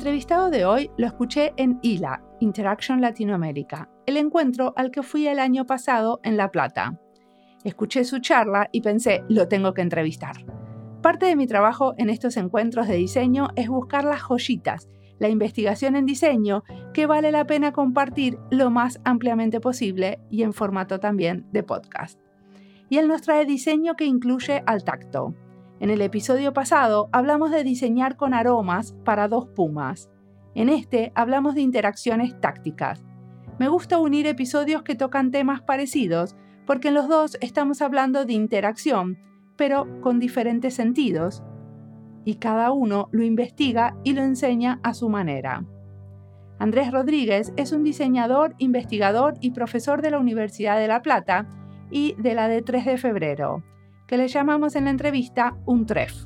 Entrevistado de hoy lo escuché en ILA, Interaction Latinoamérica, el encuentro al que fui el año pasado en La Plata. Escuché su charla y pensé, lo tengo que entrevistar. Parte de mi trabajo en estos encuentros de diseño es buscar las joyitas, la investigación en diseño que vale la pena compartir lo más ampliamente posible y en formato también de podcast. Y él nos trae diseño que incluye al tacto. En el episodio pasado hablamos de diseñar con aromas para dos pumas. En este hablamos de interacciones tácticas. Me gusta unir episodios que tocan temas parecidos porque en los dos estamos hablando de interacción, pero con diferentes sentidos. Y cada uno lo investiga y lo enseña a su manera. Andrés Rodríguez es un diseñador, investigador y profesor de la Universidad de La Plata y de la de 3 de febrero que le llamamos en la entrevista un TREF.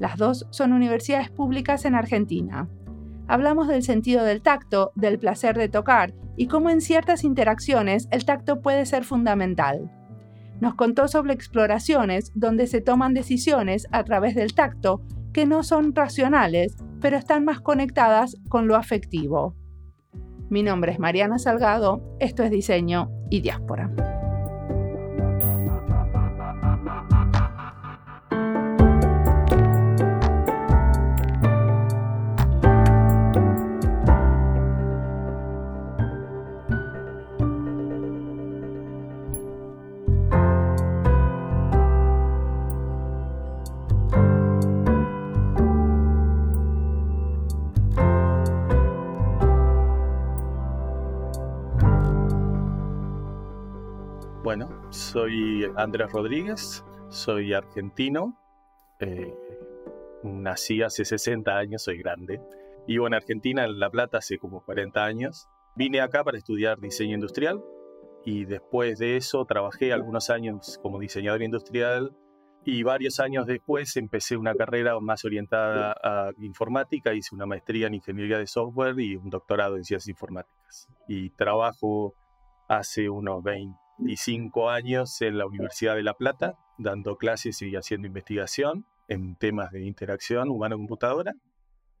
Las dos son universidades públicas en Argentina. Hablamos del sentido del tacto, del placer de tocar y cómo en ciertas interacciones el tacto puede ser fundamental. Nos contó sobre exploraciones donde se toman decisiones a través del tacto que no son racionales, pero están más conectadas con lo afectivo. Mi nombre es Mariana Salgado, esto es Diseño y Diáspora. Soy Andrés Rodríguez, soy argentino, eh, nací hace 60 años, soy grande. Vivo en Argentina, en La Plata, hace como 40 años. Vine acá para estudiar diseño industrial y después de eso trabajé algunos años como diseñador industrial y varios años después empecé una carrera más orientada a informática, hice una maestría en ingeniería de software y un doctorado en ciencias informáticas. Y trabajo hace unos 20 25 años en la Universidad de La Plata, dando clases y haciendo investigación en temas de interacción humano-computadora.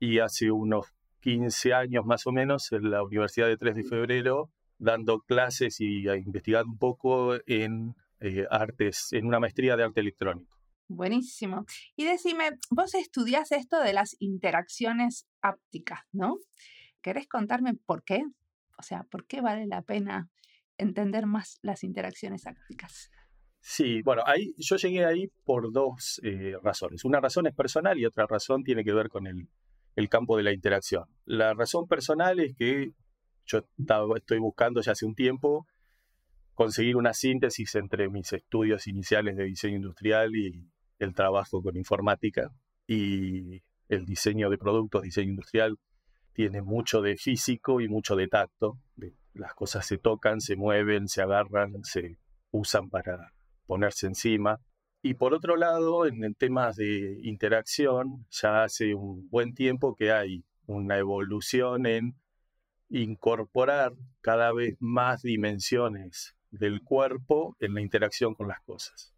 Y hace unos 15 años más o menos en la Universidad de 3 de Febrero, dando clases y investigando un poco en eh, artes, en una maestría de arte electrónico. Buenísimo. Y decime, vos estudias esto de las interacciones ápticas, ¿no? ¿Querés contarme por qué? O sea, ¿por qué vale la pena entender más las interacciones ácticas. Sí, bueno, ahí, yo llegué ahí por dos eh, razones. Una razón es personal y otra razón tiene que ver con el, el campo de la interacción. La razón personal es que yo estoy buscando ya hace un tiempo conseguir una síntesis entre mis estudios iniciales de diseño industrial y el trabajo con informática. Y el diseño de productos, diseño industrial, tiene mucho de físico y mucho de tacto, las cosas se tocan, se mueven, se agarran, se usan para ponerse encima. Y por otro lado, en temas de interacción, ya hace un buen tiempo que hay una evolución en incorporar cada vez más dimensiones del cuerpo en la interacción con las cosas.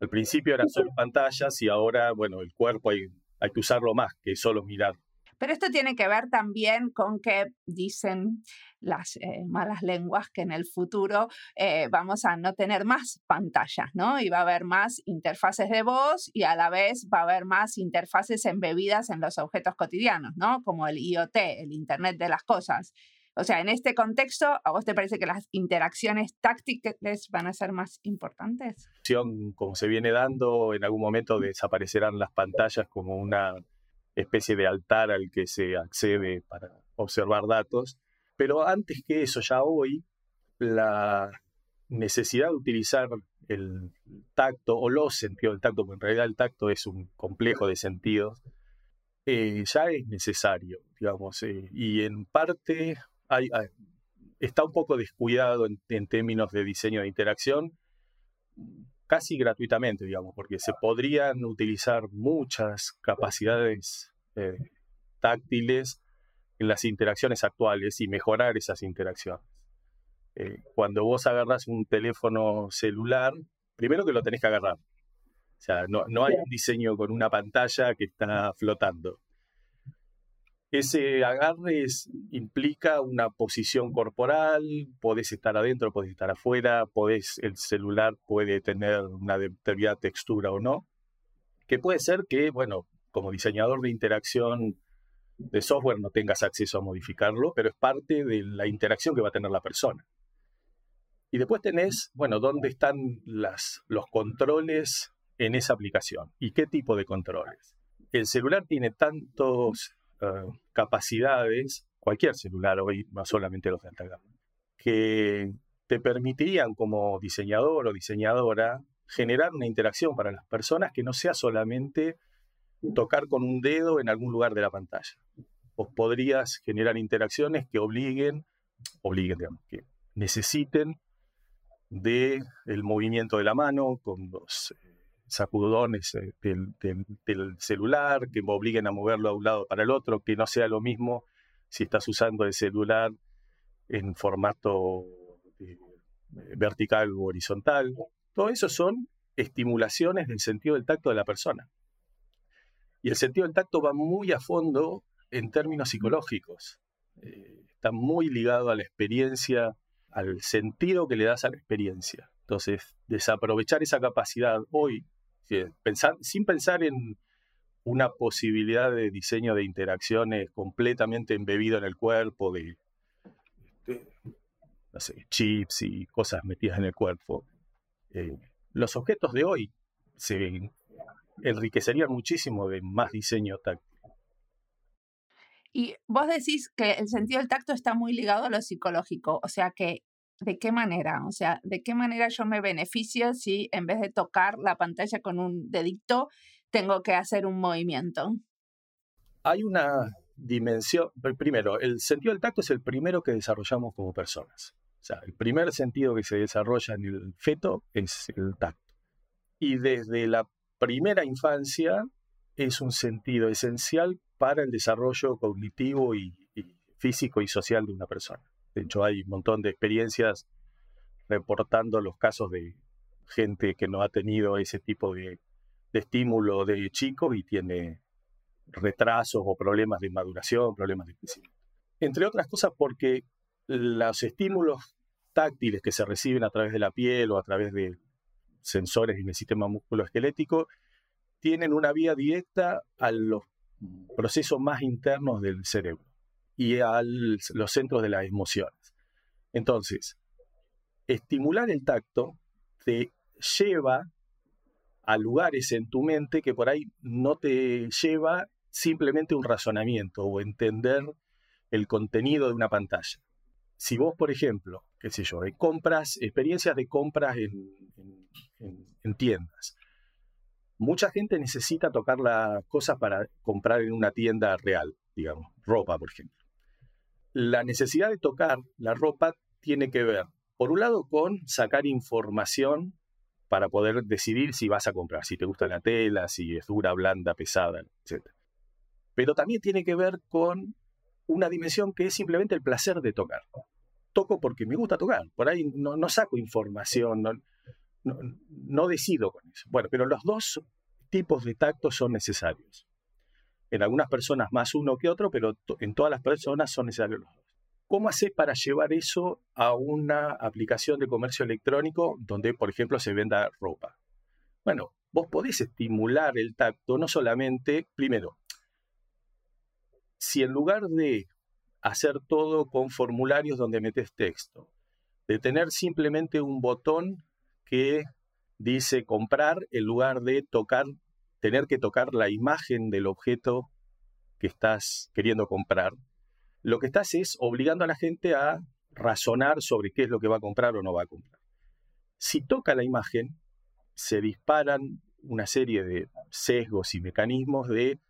Al principio eran solo pantallas y ahora, bueno, el cuerpo hay, hay que usarlo más que solo mirar. Pero esto tiene que ver también con que dicen las eh, malas lenguas que en el futuro eh, vamos a no tener más pantallas, ¿no? Y va a haber más interfaces de voz y a la vez va a haber más interfaces embebidas en los objetos cotidianos, ¿no? Como el IoT, el Internet de las Cosas. O sea, en este contexto, ¿a vos te parece que las interacciones tácticas van a ser más importantes? Como se viene dando, en algún momento desaparecerán las pantallas como una especie de altar al que se accede para observar datos. Pero antes que eso, ya hoy, la necesidad de utilizar el tacto o los sentidos del tacto, porque en realidad el tacto es un complejo de sentidos, eh, ya es necesario, digamos, eh, y en parte hay, está un poco descuidado en, en, términos de diseño de interacción, casi gratuitamente, digamos, porque se podrían utilizar muchas capacidades eh, táctiles en las interacciones actuales y mejorar esas interacciones. Eh, cuando vos agarras un teléfono celular, primero que lo tenés que agarrar. O sea, no, no hay un diseño con una pantalla que está flotando. Ese agarre implica una posición corporal, podés estar adentro, podés estar afuera, podés, el celular puede tener una determinada textura o no, que puede ser que, bueno, como diseñador de interacción de software no tengas acceso a modificarlo, pero es parte de la interacción que va a tener la persona. Y después tenés, bueno, dónde están las, los controles en esa aplicación y qué tipo de controles. El celular tiene tantos eh, capacidades, cualquier celular hoy, no solamente los de alta gama, que te permitirían como diseñador o diseñadora generar una interacción para las personas que no sea solamente tocar con un dedo en algún lugar de la pantalla. Vos podrías generar interacciones que obliguen, obliguen, digamos, que necesiten del el movimiento de la mano con los eh, sacudones eh, del, celular, que me obliguen a moverlo de un lado para el otro, que no sea lo mismo si estás usando el celular en formato eh, vertical o horizontal. Todo eso son estimulaciones del sentido del tacto de la persona. Y el sentido del tacto va muy a fondo en términos psicológicos. Eh, está muy ligado a la experiencia, al sentido que le das a la experiencia. Entonces, desaprovechar esa capacidad hoy pensar, sin pensar en una posibilidad de diseño de interacciones completamente embebido en el cuerpo, de, este, chips y cosas metidas en el cuerpo. Eh, los objetos de hoy se enriquecerían muchísimo de más diseño táctil. Y vos decís que el sentido del tacto está muy ligado a lo psicológico, o sea que ¿De qué manera? O sea, ¿de qué manera yo me beneficio si en vez de tocar la pantalla con un dedito, tengo que hacer un movimiento? Hay una dimensión, primero, el sentido del tacto es el primero que desarrollamos como personas. O sea, el primer sentido que se desarrolla en el feto es el tacto. Y desde la primera infancia es un sentido esencial para el desarrollo cognitivo y físico y social de una persona. De hecho, hay un montón de experiencias reportando los casos de gente que no ha tenido ese tipo de, estímulo de chicos y tiene retrasos o problemas de maduración, problemas de crecimiento. Entre otras cosas porque los estímulos táctiles que se reciben a través de la piel o a través de sensores en el sistema musculoesquelético tienen una vía directa a los procesos más internos del cerebro y a los centros de las emociones. Entonces, estimular el tacto te lleva a lugares en tu mente que por ahí no te lleva simplemente un razonamiento o entender el contenido de una pantalla. Si vos, por ejemplo, qué sé yo, eh, compras, experiencias de compras en, tiendas, mucha gente necesita tocar las cosas para comprar en una tienda real, digamos, ropa, por ejemplo la necesidad de tocar la ropa tiene que ver, por un lado, con sacar información para poder decidir si vas a comprar, si te gusta la tela, si es dura, blanda, pesada, etc. Pero también tiene que ver con una dimensión que es simplemente el placer de tocar. Toco porque me gusta tocar, por ahí no, saco información, no, no decido con eso. Bueno, pero los dos tipos de tacto son necesarios. En algunas personas más uno que otro, pero en todas las personas son necesarios los dos. ¿Cómo haces para llevar eso a una aplicación de comercio electrónico donde, por ejemplo, se venda ropa? Bueno, vos podés estimular el tacto no solamente, primero, si en lugar de hacer todo con formularios donde metes texto, de tener simplemente un botón que dice comprar en lugar de tocar tener que tocar la imagen del objeto que estás queriendo comprar, lo que estás es obligando a la gente a razonar sobre qué es lo que va a comprar o no va a comprar. Si toca la imagen, se disparan una serie de sesgos y mecanismos de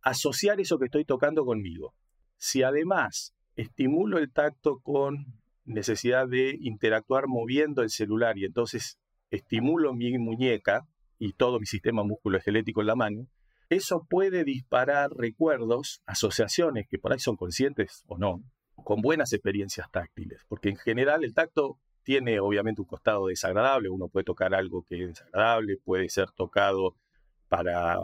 asociar eso que estoy tocando conmigo. Si además estimulo el tacto con necesidad de interactuar moviendo el celular y entonces estimulo mi muñeca, y todo mi sistema musculoesquelético en la mano, eso puede disparar recuerdos, asociaciones que por ahí son conscientes o no, con buenas experiencias táctiles, porque en general el tacto tiene obviamente un costado desagradable, uno puede tocar algo que es desagradable, puede ser tocado para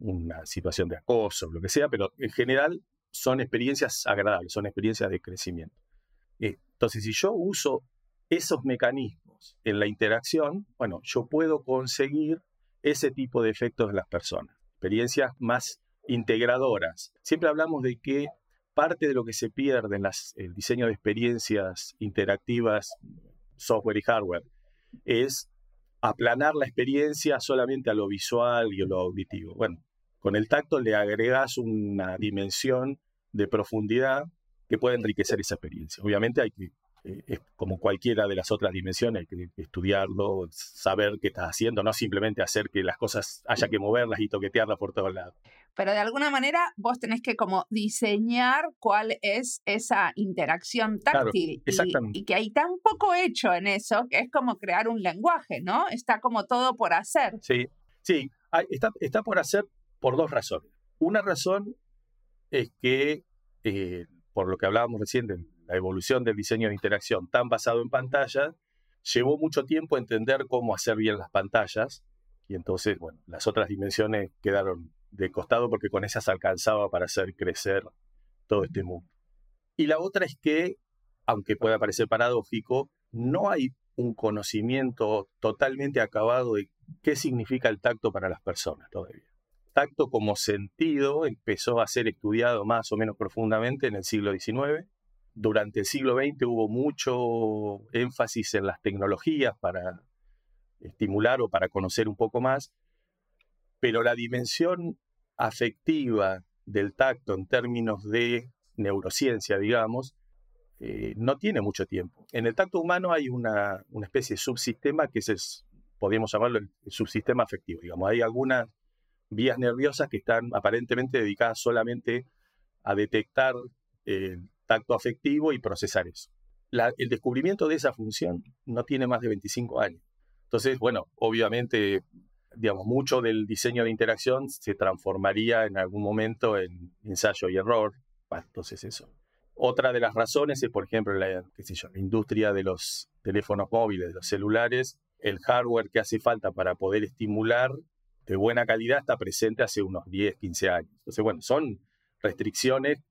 una situación de acoso, lo que sea, pero en general son experiencias agradables, son experiencias de crecimiento. Entonces, si yo uso esos mecanismos en la interacción, bueno, yo puedo conseguir ese tipo de efectos en las personas, experiencias más integradoras. Siempre hablamos de que parte de lo que se pierde en el diseño de experiencias interactivas, software y hardware, es aplanar la experiencia solamente a lo visual y a lo auditivo. Bueno, con el tacto le agregas una dimensión de profundidad que puede enriquecer esa experiencia. Obviamente hay que eh, es como cualquiera de las otras dimensiones, hay que estudiarlo, saber qué estás haciendo, no simplemente hacer que las cosas haya que moverlas y toquetearlas por todos lados. Pero de alguna manera vos tenés que como diseñar cuál es esa interacción táctil. exactamente. Y, que hay tan poco hecho en eso que es como crear un lenguaje, ¿no? Está como todo por hacer. Sí, sí, está, está por hacer por dos razones. Una razón es que, eh, por lo que hablábamos recién la evolución del diseño de interacción tan basado en pantalla, llevó mucho tiempo entender cómo hacer bien las pantallas y entonces, bueno, las otras dimensiones quedaron de costado porque con esas alcanzaba para hacer crecer todo este mundo. Y la otra es que, aunque pueda parecer paradójico, no hay un conocimiento totalmente acabado de qué significa el tacto para las personas todavía. Tacto como sentido empezó a ser estudiado más o menos profundamente en el siglo XIX durante el siglo XX hubo mucho énfasis en las tecnologías para estimular o para conocer un poco más, pero la dimensión afectiva del tacto en términos de neurociencia, digamos, eh, no tiene mucho tiempo. En el tacto humano hay una, especie de subsistema que es, podríamos llamarlo el subsistema afectivo. Digamos, hay algunas vías nerviosas que están aparentemente dedicadas solamente a detectar eh, tacto afectivo y procesar eso. el descubrimiento de esa función no tiene más de 25 años. Entonces, bueno, obviamente, digamos, mucho del diseño de interacción se transformaría en algún momento en ensayo y error. entonces eso. Otra de las razones es, por ejemplo, la, la industria de los teléfonos móviles, de los celulares, el hardware que hace falta para poder estimular de buena calidad está presente hace unos 10, 15 años. Entonces, bueno, son restricciones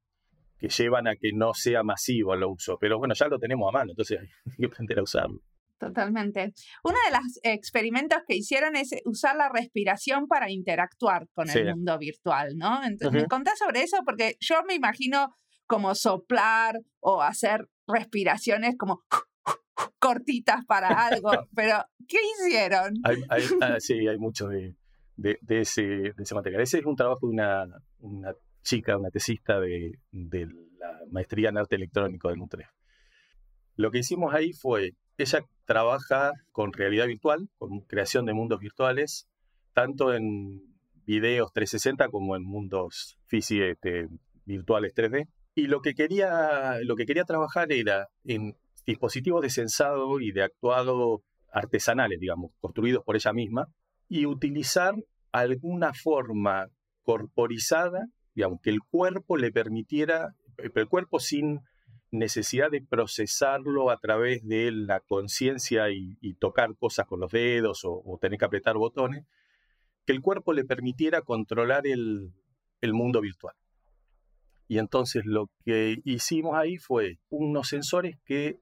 que llevan a que no sea masivo el uso. Pero bueno, ya lo tenemos a mano, entonces hay que aprender a usarlo. Totalmente. Uno de los experimentos que hicieron es usar la respiración para interactuar con el mundo virtual, ¿no? Entonces, ¿me contás sobre eso? Porque yo me imagino como soplar o hacer respiraciones como cortitas para algo, pero ¿qué hicieron? Ah, sí, hay mucho de, ese, material. Ese es un trabajo de una, una chica, una tesista de, la maestría en arte electrónico de Utrecht. Lo que hicimos ahí fue, ella trabaja con realidad virtual, con creación de mundos virtuales, tanto en videos 360 como en mundos físicos este, virtuales 3D. Y lo que, quería, lo que quería trabajar era en dispositivos de sensado y de actuado artesanales, digamos, construidos por ella misma, y utilizar alguna forma corporizada digamos, que el cuerpo le permitiera, el cuerpo sin necesidad de procesarlo a través de la conciencia y, tocar cosas con los dedos o, tener que apretar botones, que el cuerpo le permitiera controlar el, el mundo virtual. Y entonces lo que hicimos ahí fue unos sensores que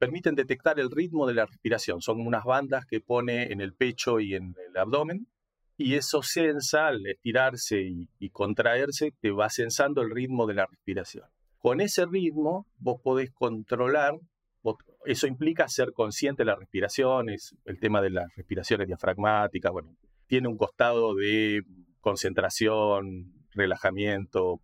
permiten detectar el ritmo de la respiración. Son unas bandas que pone en el pecho y en el abdomen y eso sensa, al estirarse y, contraerse, te va sensando el ritmo de la respiración. Con ese ritmo vos podés controlar, eso implica ser consciente de la respiración, es el tema de las respiraciones diafragmáticas, bueno, tiene un costado de concentración, relajamiento,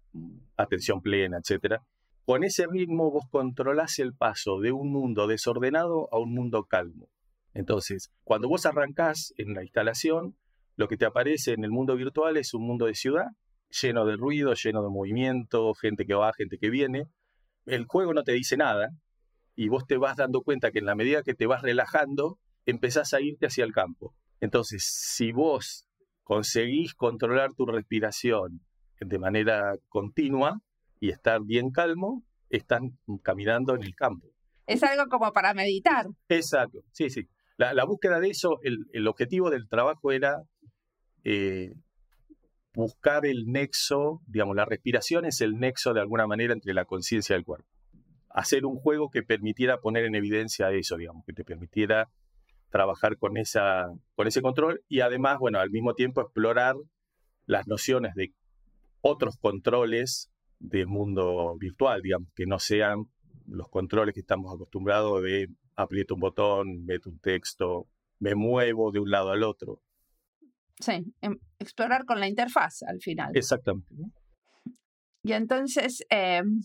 atención plena, etc. Con ese ritmo vos controlás el paso de un mundo desordenado a un mundo calmo. Entonces, cuando vos arrancás en la instalación, lo que te aparece en el mundo virtual es un mundo de ciudad, lleno de ruido, lleno de movimiento, gente que va, gente que viene. El juego no te dice nada y vos te vas dando cuenta que en la medida que te vas relajando, empezás a irte hacia el campo. Entonces, si vos conseguís controlar tu respiración de manera continua y estar bien calmo, están caminando en el campo. Es algo como para meditar. Exacto, sí, sí. La, búsqueda de eso, el objetivo del trabajo era eh, buscar el nexo, digamos, la respiración es el nexo de alguna manera entre la conciencia y el cuerpo. Hacer un juego que permitiera poner en evidencia eso, digamos, que te permitiera trabajar con, esa, con ese control y además, bueno, al mismo tiempo explorar las nociones de otros controles del mundo virtual, digamos, que no sean los controles que estamos acostumbrados de aprieto un botón, meto un texto, me muevo de un lado al otro. Sí, em, explorar con la interfaz al final. Exactamente. Y entonces, em,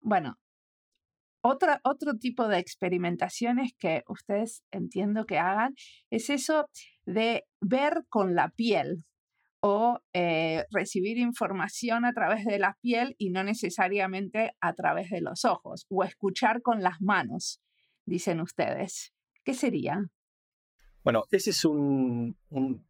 bueno, otra, otro tipo de experimentaciones que ustedes entiendo que hagan es eso de ver con la piel o eh, recibir información a través de la piel y no necesariamente a través de los ojos, o escuchar con las manos, dicen ustedes. ¿Qué sería? Bueno, ese es un,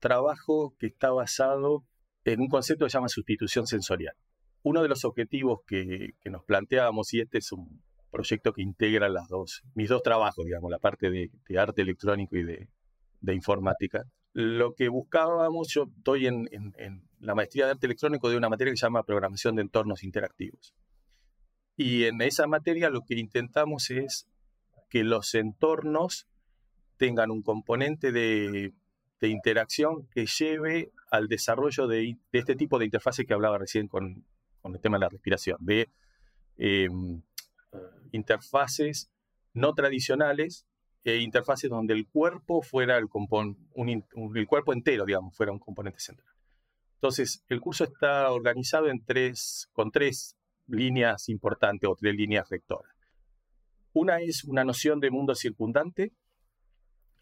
trabajo que está basado en un concepto que se llama sustitución sensorial. Uno de los objetivos que, nos planteábamos, y este es un proyecto que integra las dos, mis dos trabajos, digamos, la parte de, arte electrónico y de, informática. Lo que buscábamos, yo estoy en, la maestría de arte electrónico de una materia que se llama programación de entornos interactivos. Y en esa materia lo que intentamos es que los entornos tengan un componente de, interacción que lleve al desarrollo de, este tipo de interfaces que hablaba recién con, el tema de la respiración, de em, interfaces no tradicionales e interfaces donde el cuerpo fuera el, el cuerpo entero, digamos, fuera un componente central. Entonces, el curso está organizado en tres, con tres líneas importantes o tres líneas rectoras. Una es una noción de mundo circundante,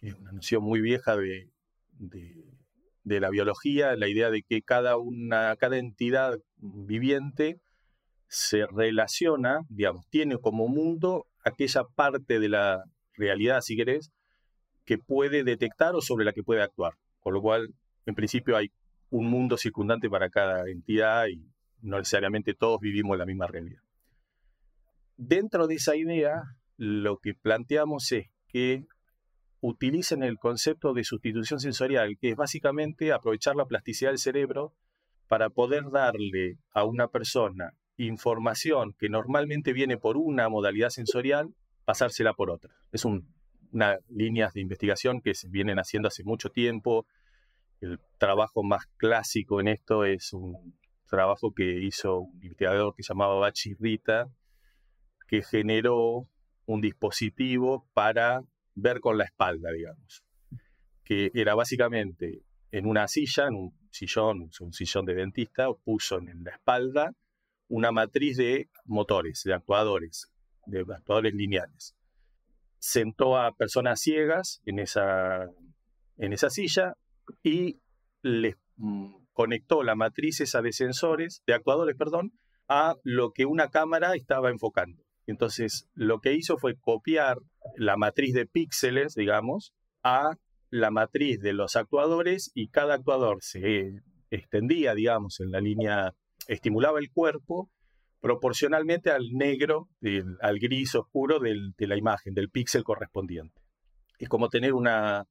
es una noción muy vieja de, de, la biología, la idea de que cada, una, cada entidad viviente se relaciona, digamos, tiene como mundo aquella parte de la realidad, si querés, que puede detectar o sobre la que puede actuar. Con lo cual, en principio hay un mundo circundante para cada entidad y no necesariamente todos vivimos la misma realidad. Dentro de esa idea, lo que planteamos es que utilicen el concepto de sustitución sensorial, que es básicamente aprovechar la plasticidad del cerebro para poder darle a una persona información que normalmente viene por una modalidad sensorial, pasársela por otra. Es una línea de investigación que se vienen haciendo hace mucho tiempo. El trabajo más clásico en esto es un trabajo que hizo un investigador que se llamaba Bachi Rita, que generó un dispositivo para ver con la espalda, digamos, que era básicamente en una silla, en un sillón, un sillón de dentista, puso en la espalda una matriz de motores, de actuadores, de actuadores lineales. Sentó a personas ciegas en esa, en esa silla y les mm, conectó la matriz esa de sensores, de actuadores, perdón, a lo que una cámara estaba enfocando. Entonces, lo que hizo fue copiar la matriz de píxeles, digamos, a la matriz de los actuadores y cada actuador se extendía, digamos, en la línea, estimulaba el cuerpo proporcionalmente al negro, al gris oscuro de la imagen, del píxel correspondiente. Es como tener una,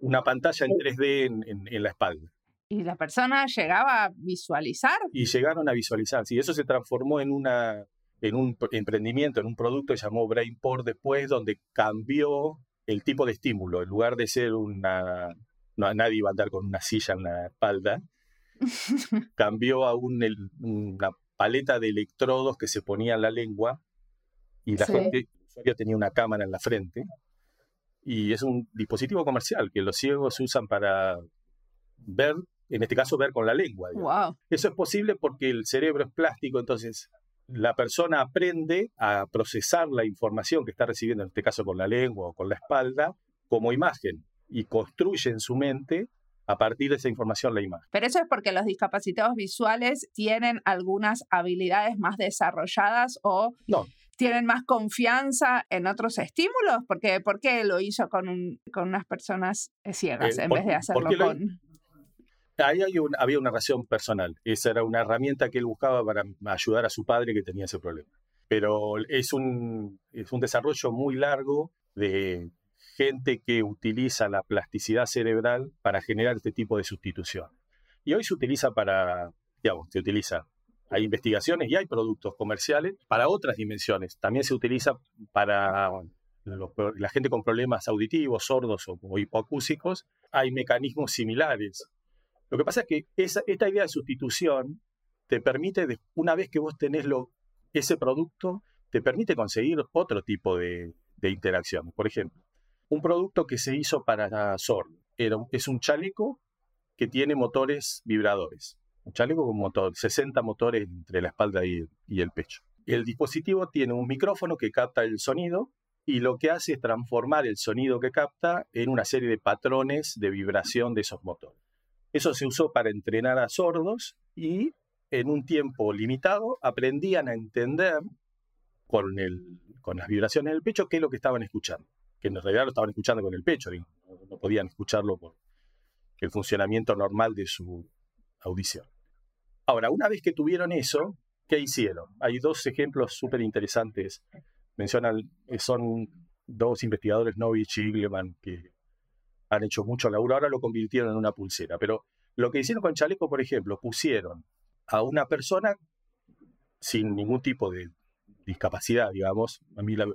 una pantalla en 3D en, la espalda. ¿Y la persona llegaba a visualizar? Y llegaron a visualizar, sí, eso se transformó en una en un emprendimiento, en un producto que llamó Brainport después, donde cambió el tipo de estímulo. En lugar de ser una... No, nadie iba a andar con una silla en la espalda. cambió a un, una paleta de electrodos que se ponía en la lengua y la gente, tenía una cámara en la frente. Y es un dispositivo comercial que los ciegos usan para ver, en este caso ver con la lengua. Eso es posible porque el cerebro es plástico, entonces la persona aprende a procesar la información que está recibiendo, en este caso con la lengua o con la espalda, como imagen y construye en su mente a partir de esa información la imagen. Pero eso es porque los discapacitados visuales tienen algunas habilidades más desarrolladas o tienen más confianza en otros estímulos. Porque, ¿Por qué lo hizo con, con unas personas ciegas eh, en vez de hacerlo con...? Ahí había una razón personal. Esa era una herramienta que él buscaba para ayudar a su padre que tenía ese problema. Pero es un, es un desarrollo muy largo de gente que utiliza la plasticidad cerebral para generar este tipo de sustitución. Y hoy se utiliza para digamos, se utiliza. Hay investigaciones y hay productos comerciales para otras dimensiones. También se utiliza para la gente con problemas auditivos, sordos o, hipoacúsicos. Hay mecanismos similares. Lo que pasa es que esta idea de sustitución te permite, una vez que vos tenés lo, ese producto, te permite conseguir otro tipo de, de. Por ejemplo, un producto que se hizo para sordo es un chaleco que tiene motores vibradores. Un chaleco con motor, 60 motores entre la espalda y, el pecho. El dispositivo tiene un micrófono que capta el sonido y lo que hace es transformar el sonido que capta en una serie de patrones de vibración de esos motores. Eso se usó para entrenar a sordos y en un tiempo limitado aprendían a entender con, con las vibraciones del pecho qué es lo que estaban escuchando. Que en realidad lo estaban escuchando con el pecho, no podían escucharlo por el funcionamiento normal de su audición. Ahora, una vez que tuvieron eso, ¿qué hicieron? Hay dos ejemplos súper interesantes. Mencionan, eh, son dos investigadores, Novich y Igleman, que han hecho mucho laburo. Ahora lo convirtieron en una pulsera. Pero lo que hicieron con chaleco, por ejemplo, pusieron a una persona sin ningún tipo de discapacidad, digamos. A mí la,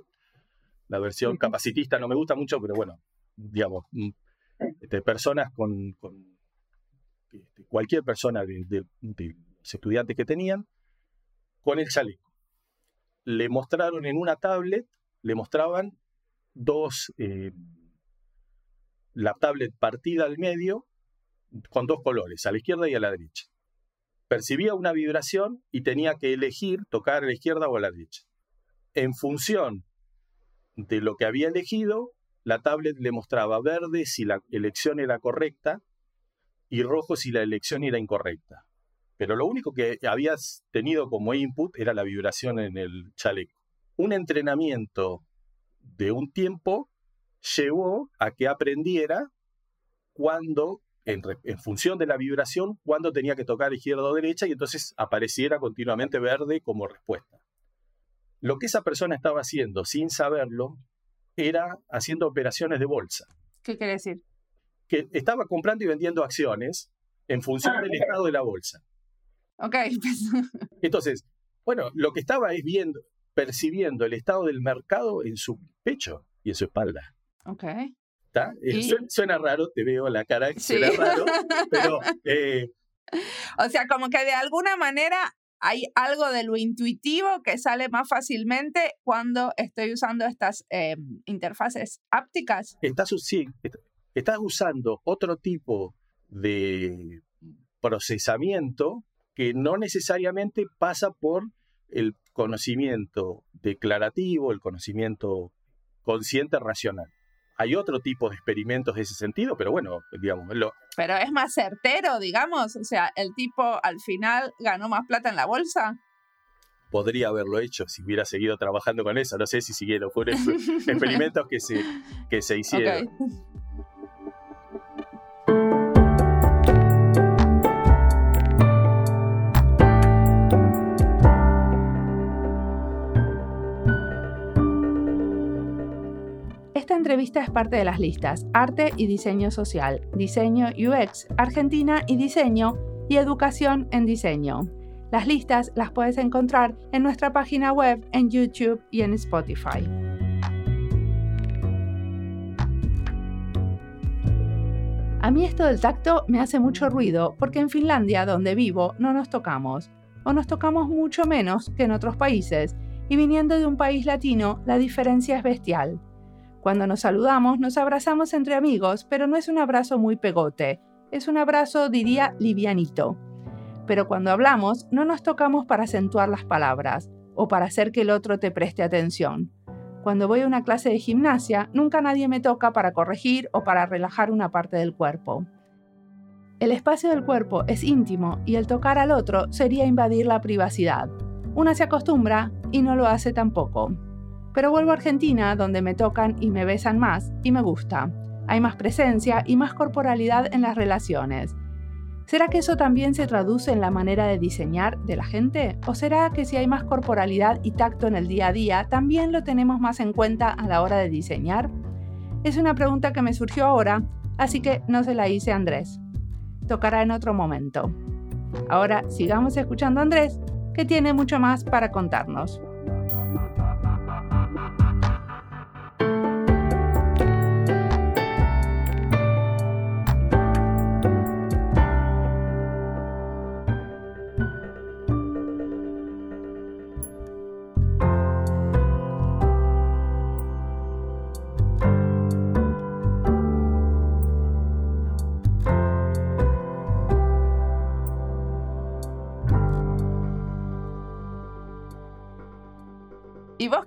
versión capacitista no me gusta mucho, pero bueno, digamos, mm, este, personas con, este, cualquier persona de, los estudiantes que tenían, con el chaleco. Le mostraron en una tablet, le mostraban dos, eh, la tablet partida al medio con dos colores, a la izquierda y a la derecha. Percibía una vibración y tenía que elegir tocar a la izquierda o a la derecha. En función de lo que había elegido, la tablet le mostraba verde si la elección era correcta y rojo si la elección era incorrecta. Pero lo único que habías tenido como input era la vibración en el chaleco. Un entrenamiento de un tiempo llevó a que aprendiera cuando, en, en, función de la vibración, cuando tenía que tocar izquierda o derecha y entonces apareciera continuamente verde como respuesta. Lo que esa persona estaba haciendo sin saberlo era haciendo operaciones de bolsa. ¿Qué quiere decir? Que estaba comprando y vendiendo acciones en función ah, del estado de la bolsa. Ok. Entonces, bueno, lo que estaba es viendo, percibiendo el estado del mercado en su pecho y en su espalda. Ok. ¿Está? Eh, suena, raro, te veo la cara, suena raro, pero... Eh, o sea, como que de alguna manera hay algo de lo intuitivo que sale más fácilmente cuando estoy usando estas eh, interfaces ápticas. Estás, usando otro tipo de procesamiento que no necesariamente pasa por el conocimiento declarativo, el conocimiento consciente racional. Hay otro tipo de experimentos de ese sentido, pero bueno, digamos. Lo... Pero es más certero, digamos. O sea, el tipo al final ganó más plata en la bolsa. Podría haberlo hecho si hubiera seguido trabajando con eso. No sé si siguieron. Fueron experimentos que se, que se hicieron. Entrevista es parte de las listas Arte y Diseño Social, Diseño UX, Argentina y Diseño y Educación en Diseño. Las listas las puedes encontrar en nuestra página web, en YouTube y en Spotify. A mí esto del tacto me hace mucho ruido porque en Finlandia, donde vivo, no nos tocamos, o nos tocamos mucho menos que en otros países, y viniendo de un país latino, la diferencia es bestial. Cuando nos saludamos, nos abrazamos entre amigos, pero no es un abrazo muy pegote, es un abrazo, diría, livianito. Pero cuando hablamos, no nos tocamos para acentuar las palabras o para hacer que el otro te preste atención. Cuando voy a una clase de gimnasia, nunca nadie me toca para corregir o para relajar una parte del cuerpo. El espacio del cuerpo es íntimo y el tocar al otro sería invadir la privacidad. Una se acostumbra y no lo hace tampoco. Pero vuelvo a Argentina, donde me tocan y me besan más, y me gusta. Hay más presencia y más corporalidad en las relaciones. ¿Será que eso también se traduce en la manera de diseñar de la gente? ¿O será que si hay más corporalidad y tacto en el día a día, también lo tenemos más en cuenta a la hora de diseñar? Es una pregunta que me surgió ahora, así que no se la hice a Andrés. Tocará en otro momento. Ahora sigamos escuchando a Andrés, que tiene mucho más para contarnos.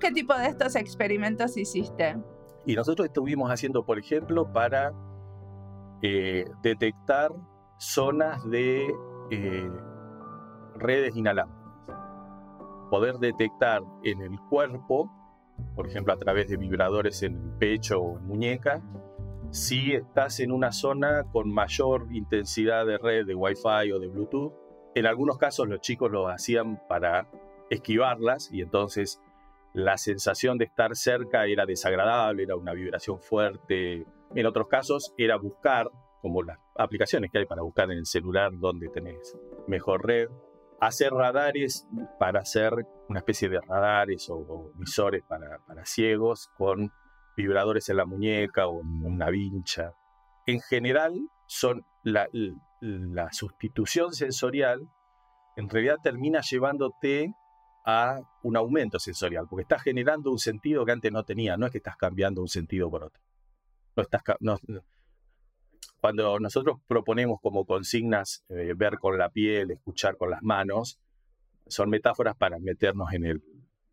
Qué tipo de estos experimentos hiciste? Y nosotros estuvimos haciendo, por ejemplo, para eh, detectar zonas de eh, redes inalámbricas. Poder detectar en el cuerpo, por ejemplo, a través de vibradores en el pecho o en muñeca, si estás en una zona con mayor intensidad de red de Wi-Fi o de Bluetooth. En algunos casos los chicos lo hacían para esquivarlas y entonces la sensación de estar cerca era desagradable, era una vibración fuerte. En otros casos era buscar, como las aplicaciones que hay para buscar en el celular donde tenés mejor red, hacer radares para hacer una especie de radares o, visores para, ciegos con vibradores en la muñeca o en una vincha. En general, son la sustitución sensorial en realidad termina llevándote a un aumento sensorial, porque estás generando un sentido que antes no tenía, no es que estás cambiando un sentido por otro. No estás, cuando nosotros proponemos como consignas eh, ver con la piel, escuchar con las manos, son metáforas para meternos en el,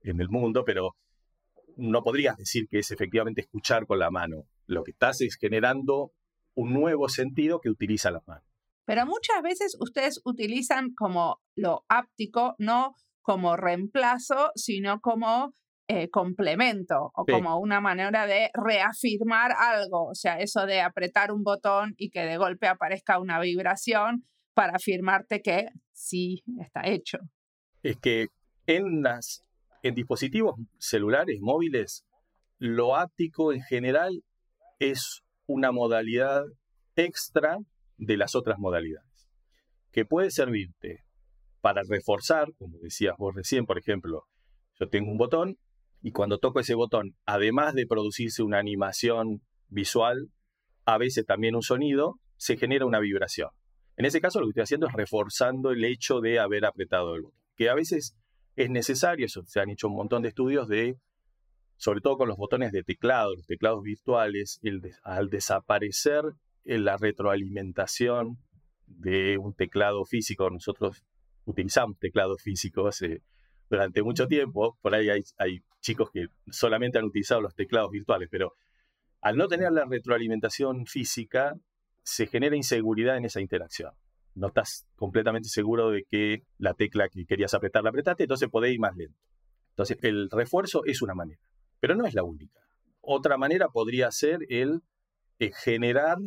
en el mundo, pero no podrías decir que es efectivamente escuchar con la mano. Lo que estás es generando un nuevo sentido que utiliza las manos. Pero muchas veces ustedes utilizan como lo áptico, no como reemplazo, sino como eh, complemento o como una manera de reafirmar algo. O sea, eso de apretar un botón y que de golpe aparezca una vibración para afirmarte que sí está hecho. Es que en, las, en dispositivos celulares, móviles, lo áptico en general es una modalidad extra de las otras modalidades, que puede servirte para reforzar, como decías vos recién, por ejemplo, yo tengo un botón y cuando toco ese botón, además de producirse una animación visual, a veces también un sonido, se genera una vibración. En ese caso lo que estoy haciendo es reforzando el hecho de haber apretado el botón, que a veces es necesario, eso se han hecho un montón de estudios de, sobre todo con los botones de teclado, los teclados virtuales, al desaparecer la retroalimentación de un teclado físico, nosotros utilizamos teclados físicos eh, durante mucho tiempo. Por ahí hay, chicos que solamente han utilizado los teclados virtuales, pero al no tener la retroalimentación física, se genera inseguridad en esa interacción. No estás completamente seguro de que la tecla que querías apretar la apretaste, entonces podés ir más lento. Entonces, el refuerzo es una manera, pero no es la única. Otra manera podría ser el eh, generar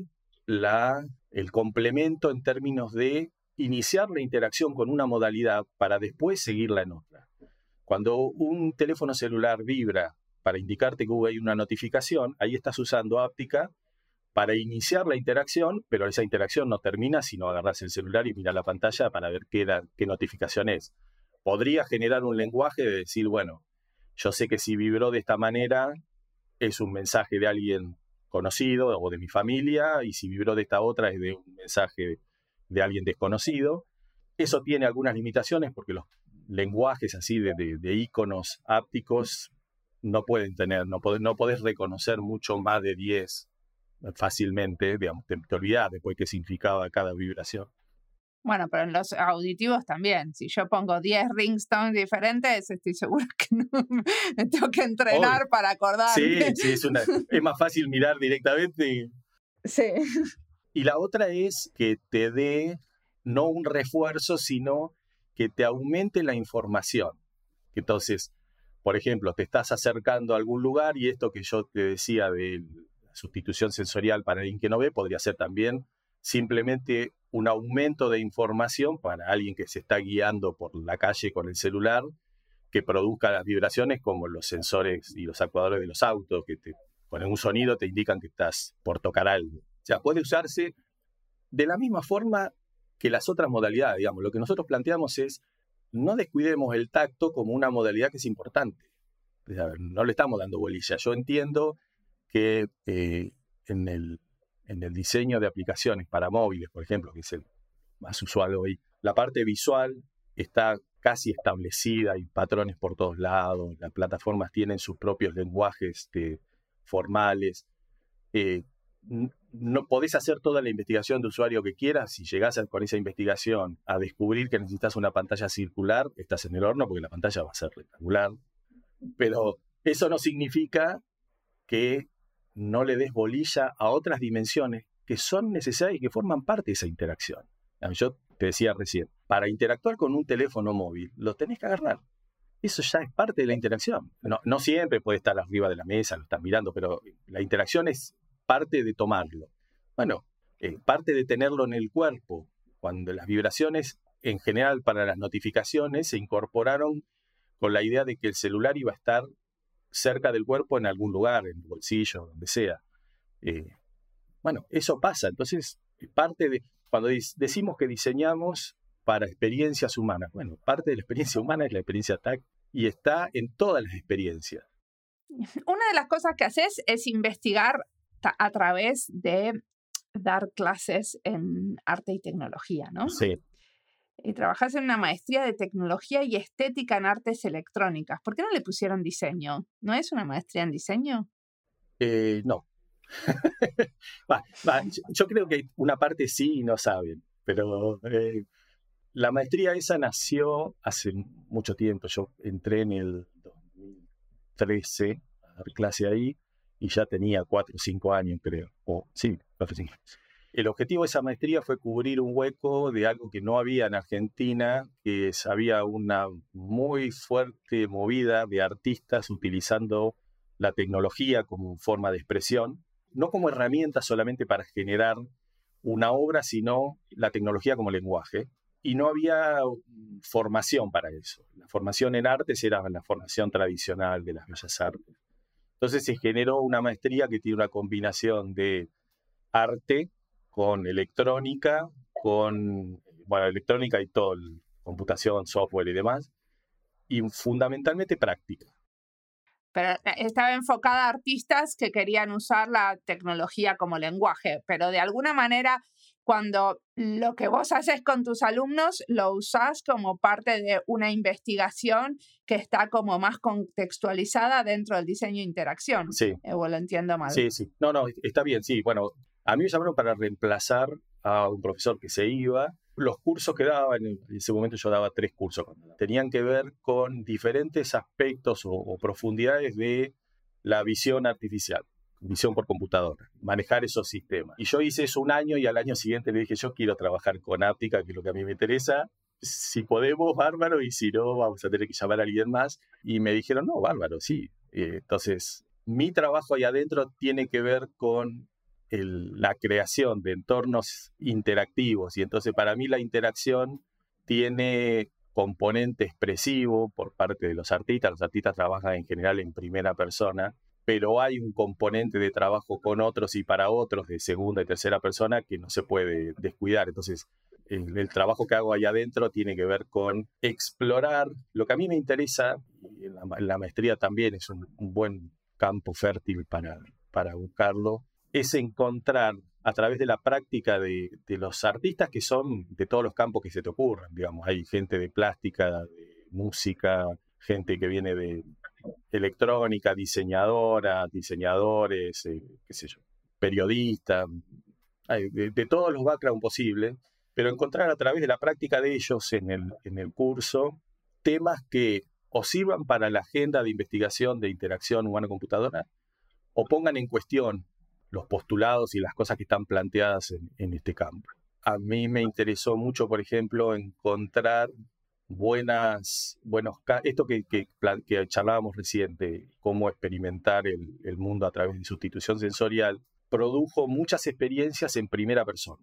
la, el complemento en términos de iniciar la interacción con una modalidad para después seguirla en otra. Cuando un teléfono celular vibra para indicarte que hubo una notificación, ahí estás usando áptica para iniciar la interacción, pero esa interacción no termina si no agarras el celular y miras la pantalla para ver qué, qué notificación es. Podría generar un lenguaje de decir, bueno, yo sé que si vibró de esta manera es un mensaje de alguien conocido o de mi familia, y si vibró de esta otra es de un mensaje de alguien desconocido. Eso tiene algunas limitaciones porque los lenguajes así de, de, iconos ápticos no pueden tener, no, podés, no podés reconocer mucho más de 10 fácilmente, digamos, te, te olvidás después qué significaba cada vibración. Bueno, pero en los auditivos también. Si yo pongo 10 ringstones diferentes, estoy seguro que no, me tengo que entrenar para acordar. Sí, sí, es, una, es más fácil mirar directamente. Sí. Y la otra es que te dé no un refuerzo, sino que te aumente la información. Entonces, por ejemplo, te estás acercando a algún lugar y esto que yo te decía de la sustitución sensorial para alguien que no ve podría ser también simplemente un aumento de información para alguien que se está guiando por la calle con el celular que produzca las vibraciones como los sensores y los actuadores de los autos que te ponen un sonido, te indican que estás por tocar algo. O sea, puede usarse de la misma forma que las otras modalidades. Digamos, lo que nosotros planteamos es no descuidemos el tacto como una modalidad que es importante. no le estamos dando bolilla. Yo entiendo que eh, en, el, en el diseño de aplicaciones para móviles, por ejemplo, que es el más usual hoy, la parte visual está casi establecida, hay patrones por todos lados, las plataformas tienen sus propios lenguajes este, formales. Eh, no podés hacer toda la investigación de usuario que quieras. Si llegás con esa investigación a descubrir que necesitas una pantalla circular, estás en el horno porque la pantalla va a ser rectangular. Pero eso no significa que no le des bolilla a otras dimensiones que son necesarias y que forman parte de esa interacción. Yo te decía recién, para interactuar con un teléfono móvil, lo tenés que agarrar. Eso ya es parte de la interacción. No, no siempre puede estar arriba de la mesa, lo estás mirando, pero la interacción es parte de tomarlo. Bueno, eh, parte de tenerlo en el cuerpo, cuando las vibraciones, en general para las notificaciones, se incorporaron con la idea de que el celular iba a estar cerca del cuerpo en algún lugar, en el bolsillo, donde sea. Eh, bueno, eso pasa. Entonces, parte de, cuando decimos que diseñamos para experiencias humanas, bueno, parte de la experiencia humana es la experiencia TAC y está en todas las experiencias. Una de las cosas que haces es investigar a través de dar clases en arte y tecnología, ¿no? Sí. Y trabajas en una maestría de tecnología y estética en artes electrónicas. ¿Por qué no le pusieron diseño? ¿No es una maestría en diseño? Eh, no. yo creo que una parte sí y no saben, pero eh, la maestría esa nació hace mucho tiempo. Yo entré en el 2013 a dar clase ahí y ya tenía cuatro o cinco años, creo. O sí, El objetivo de esa maestría fue cubrir un hueco de algo que no había en Argentina, que había una muy fuerte movida de artistas utilizando la tecnología como forma de expresión, no como herramienta solamente para generar una obra, sino la tecnología como lenguaje. Y no había formación para eso. La formación en artes era la formación tradicional de las bellas artes. Entonces se generó una maestría que tiene una combinación de arte con electrónica, con, bueno, electrónica y todo, computación, software y demás, y fundamentalmente práctica. Pero eh, estaba enfocada a artistas que querían usar la tecnología como lenguaje, pero de alguna manera cuando lo que vos haces con tus alumnos lo usás como parte de una investigación que está como más contextualizada dentro del diseño e interacción. Sí. Eh, o lo entiendo mal. Sí, sí. No, no, está bien, sí. Bueno, a mí me llamaron para reemplazar a un profesor que se iba. Los cursos que daba, en ese momento yo daba tres cursos, tenían que ver con diferentes aspectos o profundidades de la visión artificial visión por computadora, manejar esos sistemas. Y yo hice eso un año y al año siguiente le dije, yo quiero trabajar con áptica, que es lo que a mí me interesa. Si podemos, bárbaro, y si no, vamos a tener que llamar a alguien más. Y me dijeron, no, bárbaro, sí. Entonces, mi trabajo ahí adentro tiene que ver con la creación de entornos interactivos. Y entonces, para mí, la interacción tiene componente expresivo por parte de los artistas. Los artistas trabajan en general en primera persona pero hay un componente de trabajo con otros y para otros de segunda y tercera persona que no se puede descuidar. Entonces, el, trabajo que hago ahí adentro tiene que ver con explorar lo que a mí me interesa, y en la, maestría también es un, buen campo fértil para, para buscarlo, es encontrar a través de la práctica de, de, los artistas que son de todos los campos que se te ocurran, digamos, hay gente de plástica, de música, gente que viene de electrónica, diseñadora, diseñadores, eh, qué sé yo, periodistas, de, todos los backgrounds posibles, pero encontrar a través de la práctica de ellos en el, en el curso temas que o sirvan para la agenda de investigación de interacción humano-computadora o pongan en cuestión los postulados y las cosas que están planteadas en este campo. A mí me interesó mucho, por ejemplo, encontrar buenas, buenos, esto que, que, que charlábamos reciente, cómo experimentar el, mundo a través de sustitución sensorial, produjo muchas experiencias en primera persona,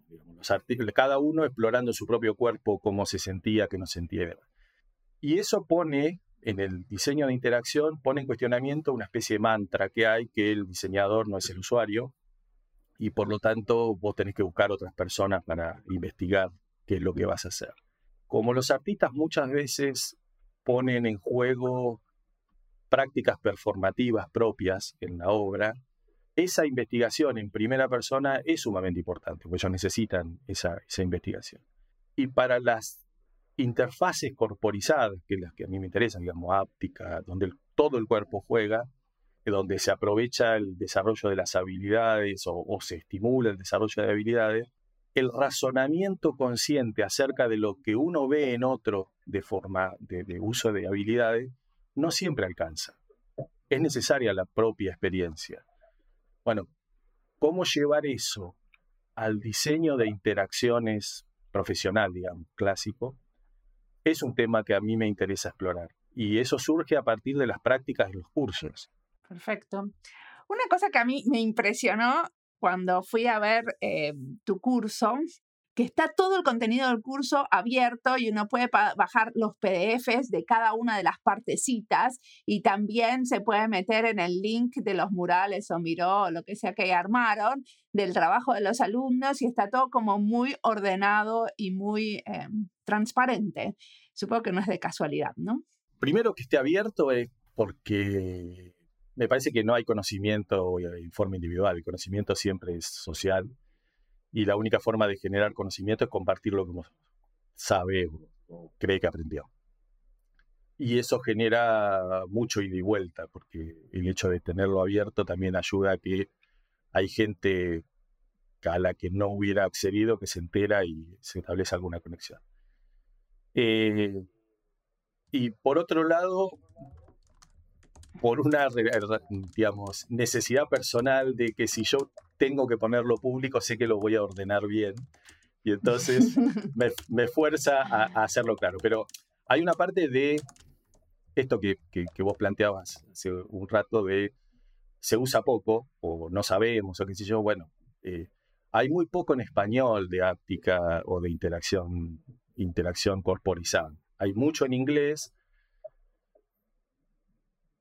cada uno explorando su propio cuerpo, cómo se sentía, qué no sentía. Y eso pone en el diseño de interacción, pone en cuestionamiento una especie de mantra que hay, que el diseñador no es el usuario, y por lo tanto vos tenés que buscar otras personas para investigar qué es lo que vas a hacer. Como los artistas muchas veces ponen en juego prácticas performativas propias en la obra, esa investigación en primera persona es sumamente importante, porque ellos necesitan esa, investigación. Y para las interfaces corporizadas, que las que a mí me interesan, digamos, áptica, donde todo el cuerpo juega, donde se aprovecha el desarrollo de las habilidades o, se estimula el desarrollo de habilidades, el razonamiento consciente acerca de lo que uno ve en otro de forma de uso de habilidades no siempre alcanza. Es necesaria la propia experiencia. Bueno, ¿cómo llevar eso al diseño de interacciones profesional, digamos, clásico? Es un tema que a mí me interesa explorar. Y eso surge a partir de las prácticas de los cursos. Perfecto. Una cosa que a mí me impresionó cuando fui a ver eh, tu curso que está todo el contenido del curso abierto y uno puede bajar los PDFs de cada una de las partecitas y también se puede meter en el link de los murales o miró o lo que sea que armaron del trabajo de los alumnos y está todo como muy ordenado y muy eh, transparente. Supongo que no es de casualidad, ¿no? Primero que esté abierto es porque me parece que no hay conocimiento o informe individual, el conocimiento siempre es social y la única forma de generar conocimiento es compartir lo que uno sabe o, cree que aprendió. Y eso genera mucho ida y vuelta, porque el hecho de tenerlo abierto también ayuda a que hay gente a la que no hubiera accedido que se entera y se establece alguna conexión. Eh, y por otro lado, por una digamos, necesidad personal de que si yo tengo que ponerlo público, sé que lo voy a ordenar bien. Y entonces me, fuerza a, hacerlo claro. Pero hay una parte de esto que, vos planteabas hace un rato de se usa poco o no sabemos o qué sé yo. Bueno, eh, hay muy poco en español de áptica o de interacción, interacción corporizada. Hay mucho en inglés.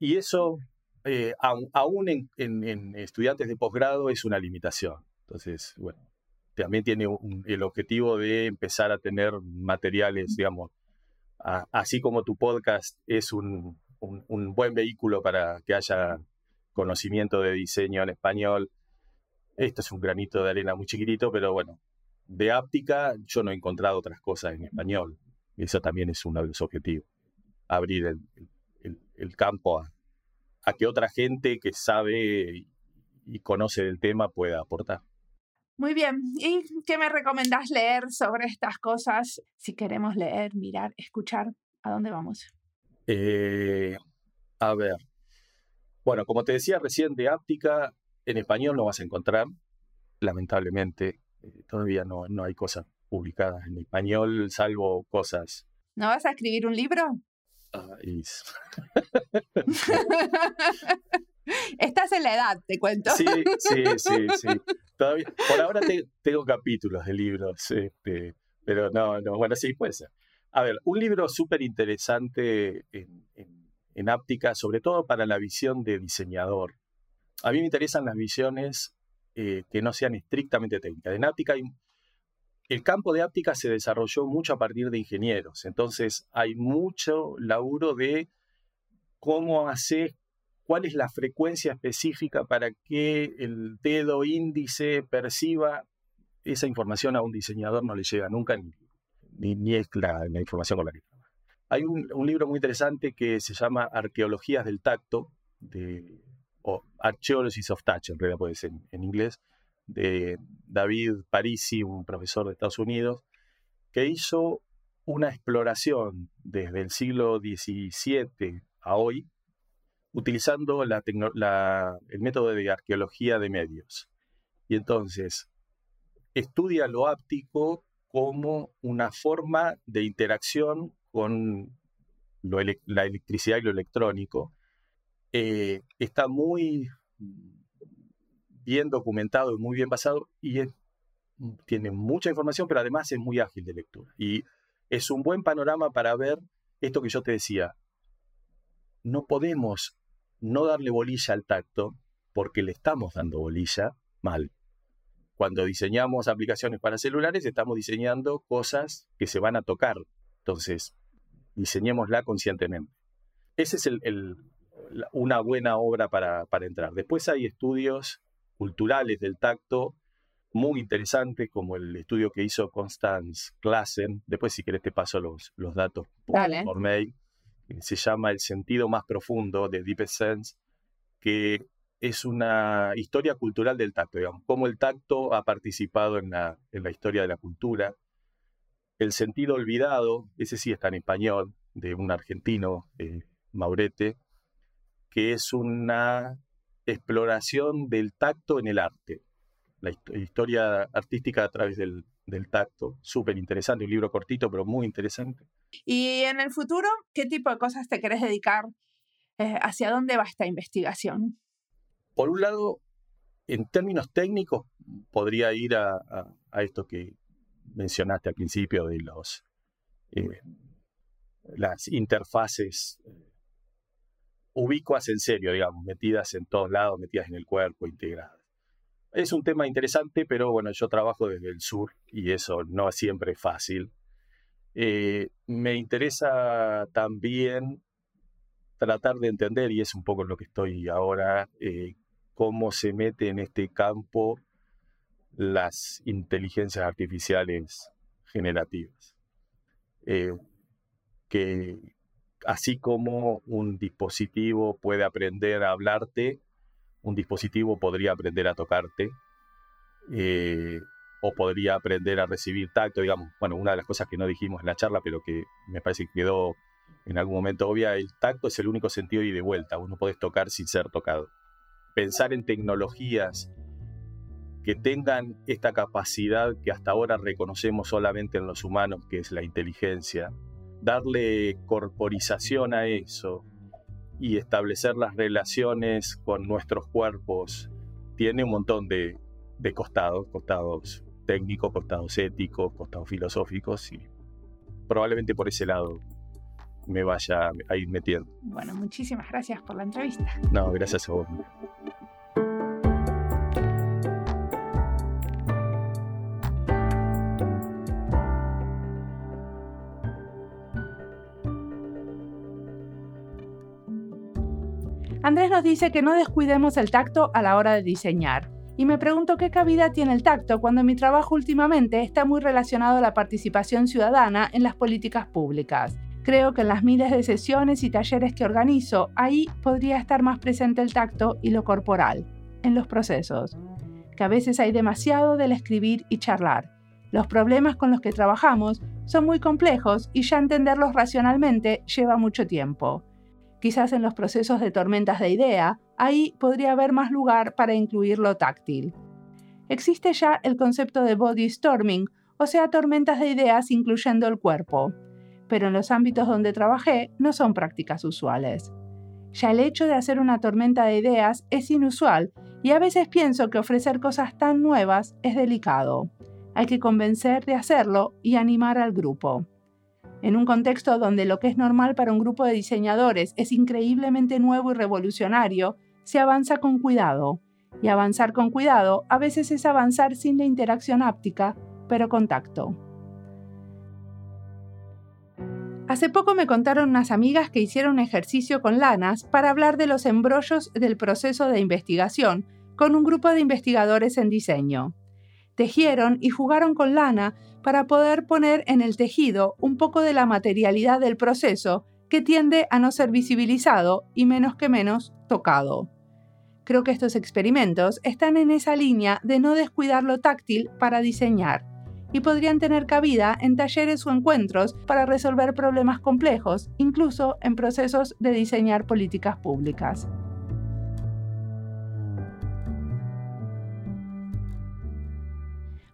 Y eso eh, aún en, estudiantes de posgrado es una limitación. Entonces, bueno, también tiene el objetivo de empezar a tener materiales, digamos, así como tu podcast es un, buen vehículo para que haya conocimiento de diseño en español. Esto es un granito de arena muy chiquitito, pero bueno, de áptica yo no he encontrado otras cosas en español. Eso también es uno de los objetivos, abrir el campo a, a que otra gente que sabe y conoce del tema pueda aportar. Muy bien. ¿Y qué me recomendás leer sobre estas cosas? Si queremos leer, mirar, escuchar, ¿a dónde vamos? Eh, a ver. Bueno, como te decía recién, de áptica en español no vas a encontrar, lamentablemente. Eh, todavía no, no hay cosas publicadas en español, salvo cosas. ¿No vas a escribir un libro? Estás en la edad, te cuento. Sí, sí, sí, sí. por ahora tengo capítulos de libros, este, pero no, no, bueno, sí, puede ser. A ver, un libro súper interesante en, en, áptica, sobre todo para la visión de diseñador. A mí me interesan las visiones eh, que no sean estrictamente técnicas. En áptica hay el campo de áptica se desarrolló mucho a partir de ingenieros, entonces hay mucho laburo de cómo hacer, cuál es la frecuencia específica para que el dedo índice perciba esa información a un diseñador no le llega nunca ni, ni, es la, información con la que trabaja. Hay un, libro muy interesante que se llama Arqueologías del Tacto, de, o Archaeologies of Touch, en realidad puede ser en inglés, de David Parisi, un profesor de Estados Unidos, que hizo una exploración desde el siglo XVII a hoy, utilizando el método de arqueología de medios. Y entonces estudia lo áptico como una forma de interacción con la electricidad y lo electrónico. Eh, está muy bien documentado y muy bien basado y tiene mucha información, pero además es muy ágil de lectura. Y es un buen panorama para ver esto que yo te decía. No podemos no darle bolilla al tacto porque le estamos dando bolilla mal. cuando diseñamos aplicaciones para celulares, estamos diseñando cosas que se van a tocar. Entonces, diseñémosla conscientemente. Esa es una buena obra para, entrar. Después hay estudios culturales del tacto muy interesantes, como el estudio que hizo Constance Klassen. Después, si querés, te paso los, los datos por, mail. Se llama El sentido más profundo de Deep Sense, que es una historia cultural del tacto, digamos, cómo el tacto ha participado en la, en la historia de la cultura. El sentido olvidado, ese sí está en español, de un argentino, eh, Maurete, que es una exploración del tacto en el arte, la historia artística a través del, tacto, súper interesante, un libro cortito pero muy interesante. ¿Y en el futuro qué tipo de cosas te querés dedicar? Eh, ¿Hacia dónde va esta investigación? Por un lado, en términos técnicos, podría ir a, esto que mencionaste al principio de los, eh, las interfaces eh, ubicuas en serio, digamos, metidas en todos lados, metidas en el cuerpo, integradas. Es un tema interesante, pero bueno, yo trabajo desde el sur y eso no siempre es fácil. Eh, me interesa también tratar de entender, y es un poco lo que estoy ahora, cómo se mete en este campo las inteligencias artificiales generativas. Eh, que así como un dispositivo puede aprender a hablarte, un dispositivo podría aprender a tocarte eh, o podría aprender a recibir tacto, digamos, bueno, una de las cosas que no dijimos en la charla, pero que me parece que quedó en algún momento obvia, el tacto es el único sentido y de vuelta, vos no podés tocar sin ser tocado. Pensar en tecnologías que tengan esta capacidad que hasta ahora reconocemos solamente en los humanos, que es la inteligencia, darle corporización a eso y establecer las relaciones con nuestros cuerpos, tiene un montón de, costados, costados técnicos, costados éticos, costados filosóficos, y probablemente por ese lado me vaya a ir metiendo. Bueno, muchísimas gracias por la entrevista. No, gracias a vos. Andrés nos dice que no descuidemos el tacto a la hora de diseñar. Y me pregunto qué cabida tiene el tacto cuando mi trabajo últimamente está muy relacionado a la participación ciudadana en las políticas públicas. Creo que en las miles de sesiones y talleres que organizo, ahí podría estar más presente el tacto y lo corporal, en los procesos. Que a veces hay demasiado del escribir y charlar. Los problemas con los que trabajamos son muy complejos y ya entenderlos racionalmente lleva mucho tiempo. Quizás en los procesos de tormentas de idea, ahí podría haber más lugar para incluir lo táctil. Existe ya el concepto de body storming, o sea, tormentas de ideas incluyendo el cuerpo, pero en los ámbitos donde trabajé no son prácticas usuales. Ya el hecho de hacer una tormenta de ideas es inusual y a veces pienso que ofrecer cosas tan nuevas es delicado. Hay que convencer de hacerlo y animar al grupo. En un contexto donde lo que es normal para un grupo de diseñadores es increíblemente nuevo y revolucionario, se avanza con cuidado. Y avanzar con cuidado a veces es avanzar sin la interacción áptica, pero con tacto. Hace poco me contaron unas amigas que hicieron un ejercicio con lanas para hablar de los embrollos del proceso de investigación con un grupo de investigadores en diseño. Tejieron y jugaron con lana para poder poner en el tejido un poco de la materialidad del proceso que tiende a no ser visibilizado y menos que menos tocado. Creo que estos experimentos están en esa línea de no descuidar lo táctil para diseñar y podrían tener cabida en talleres o encuentros para resolver problemas complejos, incluso en procesos de diseñar políticas públicas.